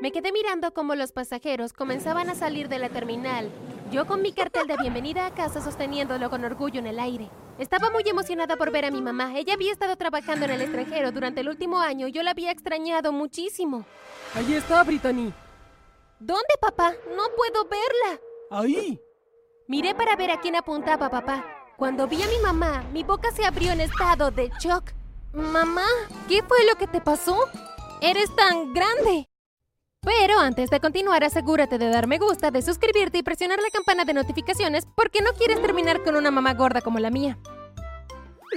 Me quedé mirando cómo los pasajeros comenzaban a salir de la terminal. Yo con mi cartel de bienvenida a casa sosteniéndolo con orgullo en el aire. Estaba muy emocionada por ver a mi mamá. Ella había estado trabajando en el extranjero durante el último año y yo la había extrañado muchísimo. Allí está, Brittany. ¿Dónde, papá? No puedo verla. Ahí. Miré para ver a quién apuntaba papá. Cuando vi a mi mamá, mi boca se abrió en estado de shock. Mamá, ¿qué fue lo que te pasó? Eres tan grande. Pero antes de continuar, asegúrate de dar me gusta, de suscribirte y presionar la campana de notificaciones porque no quieres terminar con una mamá gorda como la mía.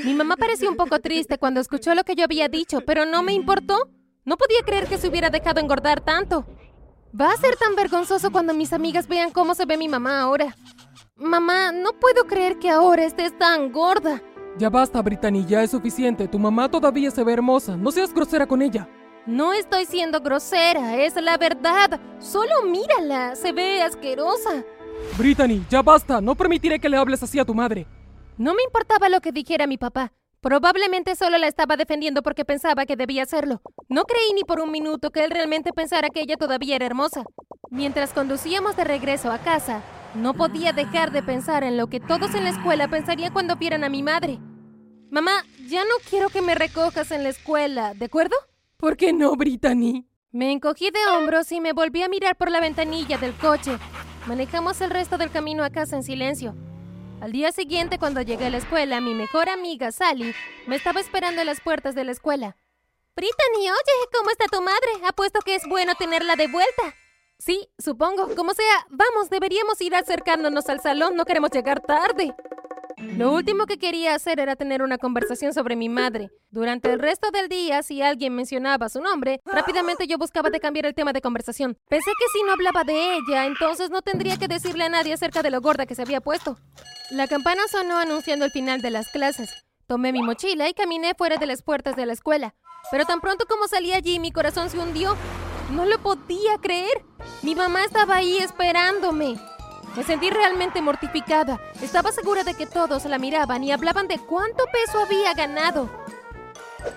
Mi mamá pareció un poco triste cuando escuchó lo que yo había dicho, pero no me importó. No podía creer que se hubiera dejado engordar tanto. Va a ser tan vergonzoso cuando mis amigas vean cómo se ve mi mamá ahora. Mamá, no puedo creer que ahora estés tan gorda. Ya basta, Brittany, ya es suficiente. Tu mamá todavía se ve hermosa. No seas grosera con ella. No estoy siendo grosera, es la verdad. Solo mírala, se ve asquerosa. Brittany, ya basta. No permitiré que le hables así a tu madre. No me importaba lo que dijera mi papá. Probablemente solo la estaba defendiendo porque pensaba que debía hacerlo. No creí ni por un minuto que él realmente pensara que ella todavía era hermosa. Mientras conducíamos de regreso a casa, no podía dejar de pensar en lo que todos en la escuela pensarían cuando vieran a mi madre. Mamá, ya no quiero que me recojas en la escuela, ¿de acuerdo? ¿Por qué no, Brittany? Me encogí de hombros y me volví a mirar por la ventanilla del coche. Manejamos el resto del camino a casa en silencio. Al día siguiente, cuando llegué a la escuela, mi mejor amiga, Sally, me estaba esperando en las puertas de la escuela. Brittany, oye, ¿cómo está tu madre? Apuesto que es bueno tenerla de vuelta. Sí, supongo. Como sea, vamos, deberíamos ir acercándonos al salón, no queremos llegar tarde. Lo último que quería hacer era tener una conversación sobre mi madre. Durante el resto del día, si alguien mencionaba su nombre, rápidamente yo buscaba cambiar el tema de conversación. Pensé que si no hablaba de ella, entonces no tendría que decirle a nadie acerca de lo gorda que se había puesto. La campana sonó anunciando el final de las clases. Tomé mi mochila y caminé fuera de las puertas de la escuela. Pero tan pronto como salí allí, mi corazón se hundió. No lo podía creer. Mi mamá estaba ahí esperándome. Me sentí realmente mortificada. Estaba segura de que todos la miraban y hablaban de cuánto peso había ganado.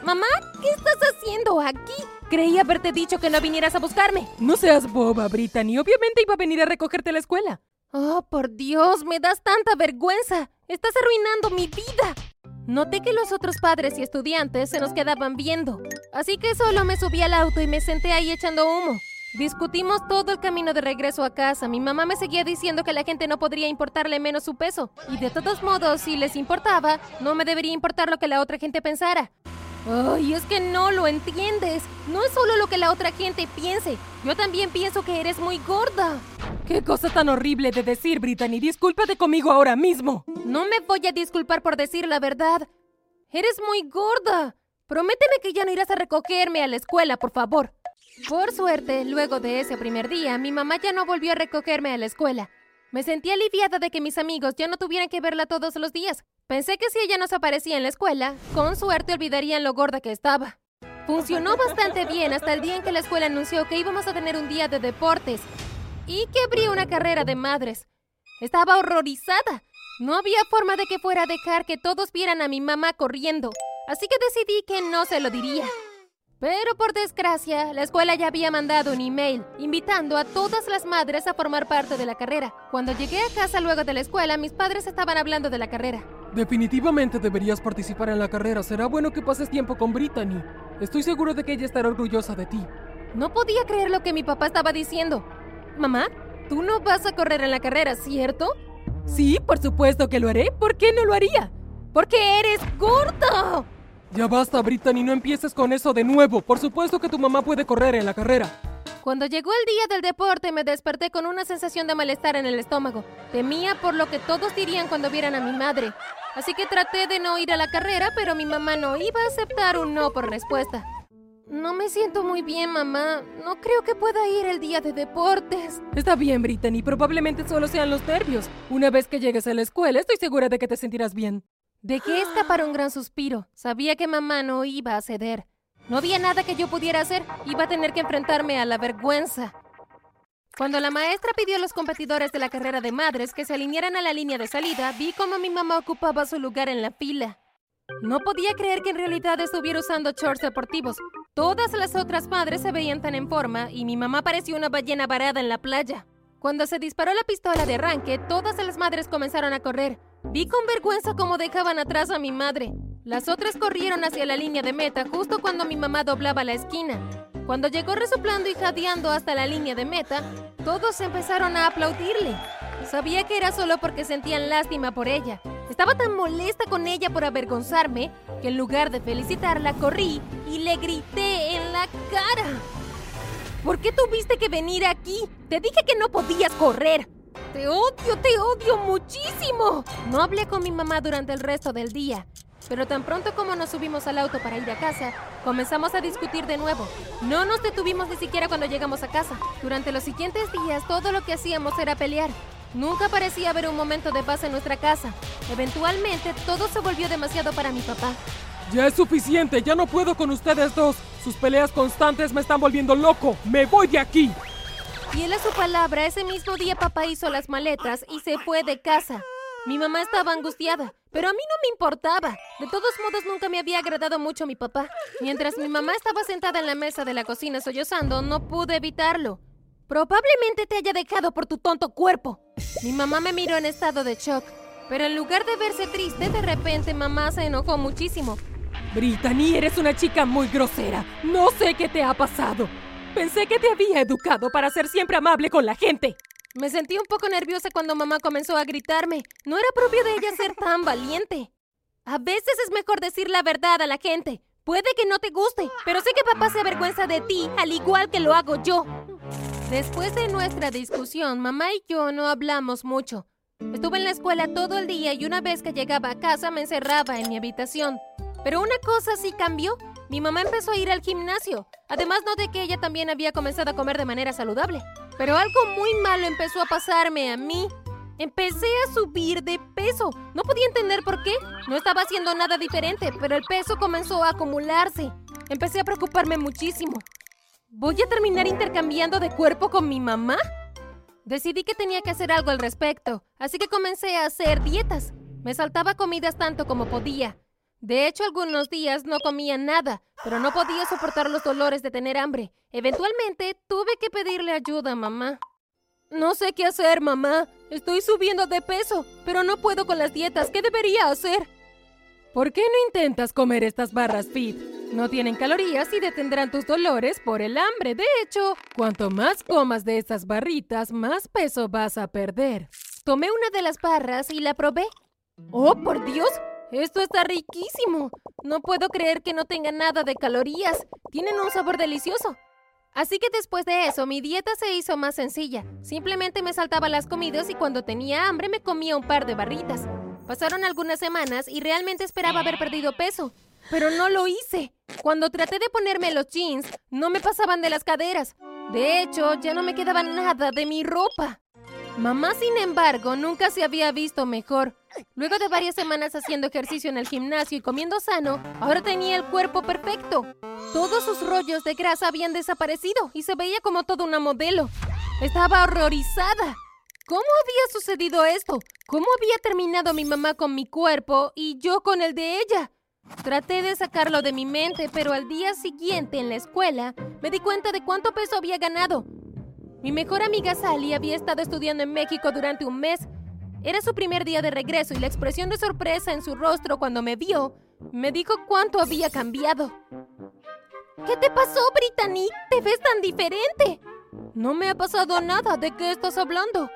Mamá, ¿qué estás haciendo aquí? Creí haberte dicho que no vinieras a buscarme. No seas boba, Brittany. Obviamente iba a venir a recogerte a la escuela. Oh, por Dios, me das tanta vergüenza. Estás arruinando mi vida. Noté que los otros padres y estudiantes se nos quedaban viendo, así que solo me subí al auto y me senté ahí echando humo. Discutimos todo el camino de regreso a casa. Mi mamá me seguía diciendo que a la gente no podría importarle menos su peso. Y de todos modos, si les importaba, no me debería importar lo que la otra gente pensara. Ay, es que no lo entiendes. No es solo lo que la otra gente piense. Yo también pienso que eres muy gorda. Qué cosa tan horrible de decir, Brittany. Discúlpate conmigo ahora mismo. No me voy a disculpar por decir la verdad. Eres muy gorda. Prométeme que ya no irás a recogerme a la escuela, por favor. Por suerte, luego de ese primer día, mi mamá ya no volvió a recogerme a la escuela. Me sentí aliviada de que mis amigos ya no tuvieran que verla todos los días. Pensé que si ella nos aparecía en la escuela, con suerte olvidarían lo gorda que estaba. Funcionó bastante bien hasta el día en que la escuela anunció que íbamos a tener un día de deportes y que una carrera de madres. Estaba horrorizada. No había forma de que fuera a dejar que todos vieran a mi mamá corriendo, así que decidí que no se lo diría. Pero por desgracia, la escuela ya había mandado un email invitando a todas las madres a formar parte de la carrera. Cuando llegué a casa luego de la escuela, mis padres estaban hablando de la carrera. Definitivamente deberías participar en la carrera. Será bueno que pases tiempo con Brittany. Estoy seguro de que ella estará orgullosa de ti. No podía creer lo que mi papá estaba diciendo. Mamá, tú no vas a correr en la carrera, ¿cierto? Sí, por supuesto que lo haré. ¿Por qué no lo haría? Porque eres gordo. Ya basta, Brittany, no empieces con eso de nuevo. Por supuesto que tu mamá puede correr en la carrera. Cuando llegó el día del deporte me desperté con una sensación de malestar en el estómago. Temía por lo que todos dirían cuando vieran a mi madre. Así que traté de no ir a la carrera, pero mi mamá no iba a aceptar un no por respuesta. No me siento muy bien, mamá. No creo que pueda ir el día de deportes. Está bien, Brittany. Probablemente solo sean los nervios. Una vez que llegues a la escuela, estoy segura de que te sentirás bien. Dejé escapar un gran suspiro. Sabía que mamá no iba a ceder. No había nada que yo pudiera hacer. Iba a tener que enfrentarme a la vergüenza. Cuando la maestra pidió a los competidores de la carrera de madres que se alinearan a la línea de salida, vi cómo mi mamá ocupaba su lugar en la fila. No podía creer que en realidad estuviera usando shorts deportivos. Todas las otras madres se veían tan en forma y mi mamá parecía una ballena varada en la playa. Cuando se disparó la pistola de arranque, todas las madres comenzaron a correr. Vi con vergüenza cómo dejaban atrás a mi madre. Las otras corrieron hacia la línea de meta justo cuando mi mamá doblaba la esquina. Cuando llegó resoplando y jadeando hasta la línea de meta, todos empezaron a aplaudirle. Sabía que era solo porque sentían lástima por ella. Estaba tan molesta con ella por avergonzarme que en lugar de felicitarla corrí y le grité en la cara. ¿Por qué tuviste que venir aquí? Te dije que no podías correr. Te odio, te odio muchísimo. No hablé con mi mamá durante el resto del día, pero tan pronto como nos subimos al auto para ir a casa, comenzamos a discutir de nuevo. No nos detuvimos ni siquiera cuando llegamos a casa. Durante los siguientes días todo lo que hacíamos era pelear. Nunca parecía haber un momento de paz en nuestra casa. Eventualmente todo se volvió demasiado para mi papá. Ya es suficiente, ya no puedo con ustedes dos. Sus peleas constantes me están volviendo loco. Me voy de aquí. Fiel a su palabra, ese mismo día papá hizo las maletas y se fue de casa. Mi mamá estaba angustiada, pero a mí no me importaba. De todos modos, nunca me había agradado mucho mi papá. Mientras mi mamá estaba sentada en la mesa de la cocina sollozando, no pude evitarlo. Probablemente te haya dejado por tu tonto cuerpo. Mi mamá me miró en estado de shock, pero en lugar de verse triste, de repente mamá se enojó muchísimo. Brittany, eres una chica muy grosera. No sé qué te ha pasado. Pensé que te había educado para ser siempre amable con la gente. Me sentí un poco nerviosa cuando mamá comenzó a gritarme. No era propio de ella ser tan valiente. A veces es mejor decir la verdad a la gente. Puede que no te guste, pero sé que papá se avergüenza de ti, al igual que lo hago yo. Después de nuestra discusión, mamá y yo no hablamos mucho. Estuve en la escuela todo el día y una vez que llegaba a casa me encerraba en mi habitación. Pero una cosa sí cambió. Mi mamá empezó a ir al gimnasio. Además noté que ella también había comenzado a comer de manera saludable. Pero algo muy malo empezó a pasarme a mí. Empecé a subir de peso. No podía entender por qué. No estaba haciendo nada diferente, pero el peso comenzó a acumularse. Empecé a preocuparme muchísimo. ¿Voy a terminar intercambiando de cuerpo con mi mamá? Decidí que tenía que hacer algo al respecto, así que comencé a hacer dietas. Me saltaba comidas tanto como podía. De hecho, algunos días no comía nada, pero no podía soportar los dolores de tener hambre. Eventualmente tuve que pedirle ayuda a mamá. No sé qué hacer, mamá. Estoy subiendo de peso, pero no puedo con las dietas. ¿Qué debería hacer? ¿Por qué no intentas comer estas barras fit? No tienen calorías y detendrán tus dolores por el hambre. De hecho, cuanto más comas de estas barritas, más peso vas a perder. Tomé una de las barras y la probé. ¡Oh, por Dios! Esto está riquísimo. No puedo creer que no tenga nada de calorías. Tienen un sabor delicioso. Así que después de eso, mi dieta se hizo más sencilla. Simplemente me saltaba las comidas y cuando tenía hambre me comía un par de barritas. Pasaron algunas semanas y realmente esperaba haber perdido peso, pero no lo hice. Cuando traté de ponerme los jeans, no me pasaban de las caderas. De hecho, ya no me quedaba nada de mi ropa. Mamá, sin embargo, nunca se había visto mejor. Luego de varias semanas haciendo ejercicio en el gimnasio y comiendo sano, ahora tenía el cuerpo perfecto. Todos sus rollos de grasa habían desaparecido y se veía como toda una modelo. Estaba horrorizada. ¿Cómo había sucedido esto? ¿Cómo había terminado mi mamá con mi cuerpo y yo con el de ella? Traté de sacarlo de mi mente, pero al día siguiente en la escuela me di cuenta de cuánto peso había ganado. Mi mejor amiga Sally había estado estudiando en México durante un mes era su primer día de regreso y la expresión de sorpresa en su rostro cuando me vio me dijo cuánto había cambiado. ¿Qué te pasó, Brittany? ¿Te ves tan diferente? No me ha pasado nada. ¿De qué estás hablando?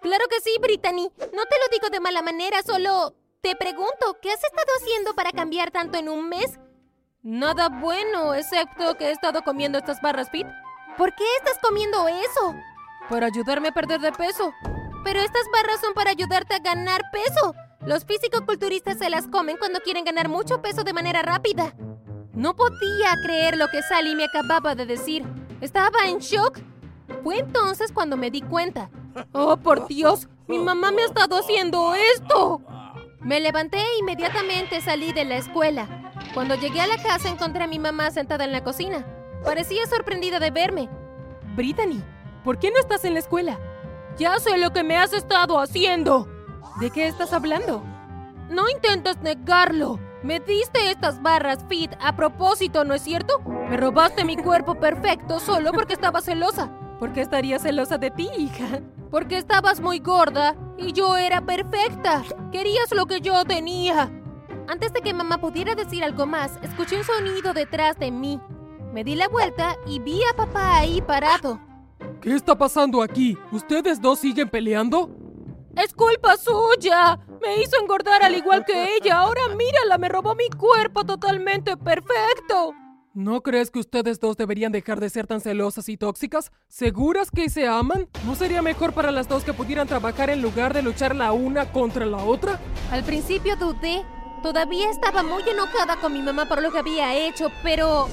Claro que sí, Brittany. No te lo digo de mala manera, solo te pregunto, ¿qué has estado haciendo para cambiar tanto en un mes? Nada bueno, excepto que he estado comiendo estas barras fit. ¿Por qué estás comiendo eso? Para ayudarme a perder de peso. Pero estas barras son para ayudarte a ganar peso. Los físico-culturistas se las comen cuando quieren ganar mucho peso de manera rápida. No podía creer lo que Sally me acababa de decir. Estaba en shock. Fue entonces cuando me di cuenta. ¡Oh, por Dios! ¡Mi mamá me ha estado haciendo esto! Me levanté e inmediatamente salí de la escuela. Cuando llegué a la casa encontré a mi mamá sentada en la cocina. Parecía sorprendida de verme. Brittany, ¿por qué no estás en la escuela? Ya sé lo que me has estado haciendo. ¿De qué estás hablando? No intentes negarlo. Me diste estas barras fit a propósito, ¿no es cierto? Me robaste mi cuerpo perfecto solo porque estaba celosa. ¿Por qué estaría celosa de ti, hija? Porque estabas muy gorda y yo era perfecta. Querías lo que yo tenía. Antes de que mamá pudiera decir algo más, escuché un sonido detrás de mí. Me di la vuelta y vi a papá ahí parado. ¿Qué está pasando aquí? ¿Ustedes dos siguen peleando? Es culpa suya. Me hizo engordar al igual que ella. Ahora mírala, me robó mi cuerpo totalmente perfecto. ¿No crees que ustedes dos deberían dejar de ser tan celosas y tóxicas? ¿Seguras que se aman? ¿No sería mejor para las dos que pudieran trabajar en lugar de luchar la una contra la otra? Al principio dudé. Todavía estaba muy enojada con mi mamá por lo que había hecho, pero...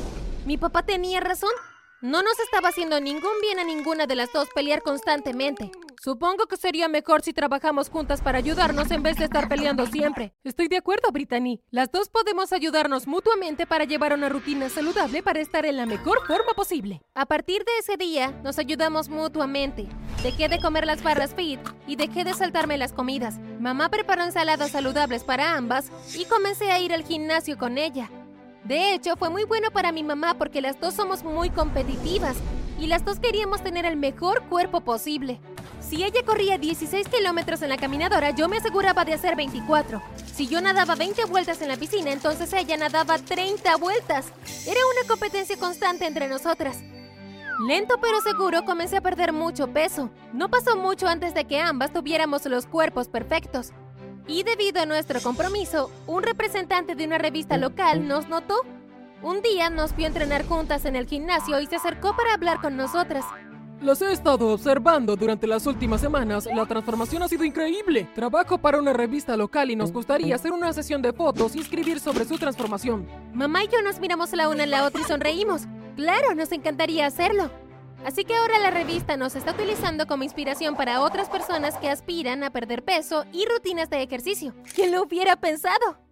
¿Mi papá tenía razón? No nos estaba haciendo ningún bien a ninguna de las dos pelear constantemente. Supongo que sería mejor si trabajamos juntas para ayudarnos en vez de estar peleando siempre. Estoy de acuerdo, Brittany. Las dos podemos ayudarnos mutuamente para llevar una rutina saludable para estar en la mejor forma posible. A partir de ese día, nos ayudamos mutuamente. Dejé de comer las barras fit y dejé de saltarme las comidas. Mamá preparó ensaladas saludables para ambas y comencé a ir al gimnasio con ella. De hecho, fue muy bueno para mi mamá porque las dos somos muy competitivas y las dos queríamos tener el mejor cuerpo posible. Si ella corría 16 kilómetros en la caminadora, yo me aseguraba de hacer 24. Si yo nadaba 20 vueltas en la piscina, entonces ella nadaba 30 vueltas. Era una competencia constante entre nosotras. Lento pero seguro comencé a perder mucho peso. No pasó mucho antes de que ambas tuviéramos los cuerpos perfectos. Y debido a nuestro compromiso, un representante de una revista local nos notó. Un día nos vio entrenar juntas en el gimnasio y se acercó para hablar con nosotras. Las he estado observando durante las últimas semanas. La transformación ha sido increíble. Trabajo para una revista local y nos gustaría hacer una sesión de fotos y escribir sobre su transformación. Mamá y yo nos miramos la una a la otra y sonreímos. Claro, nos encantaría hacerlo. Así que ahora la revista nos está utilizando como inspiración para otras personas que aspiran a perder peso y rutinas de ejercicio. ¿Quién lo hubiera pensado?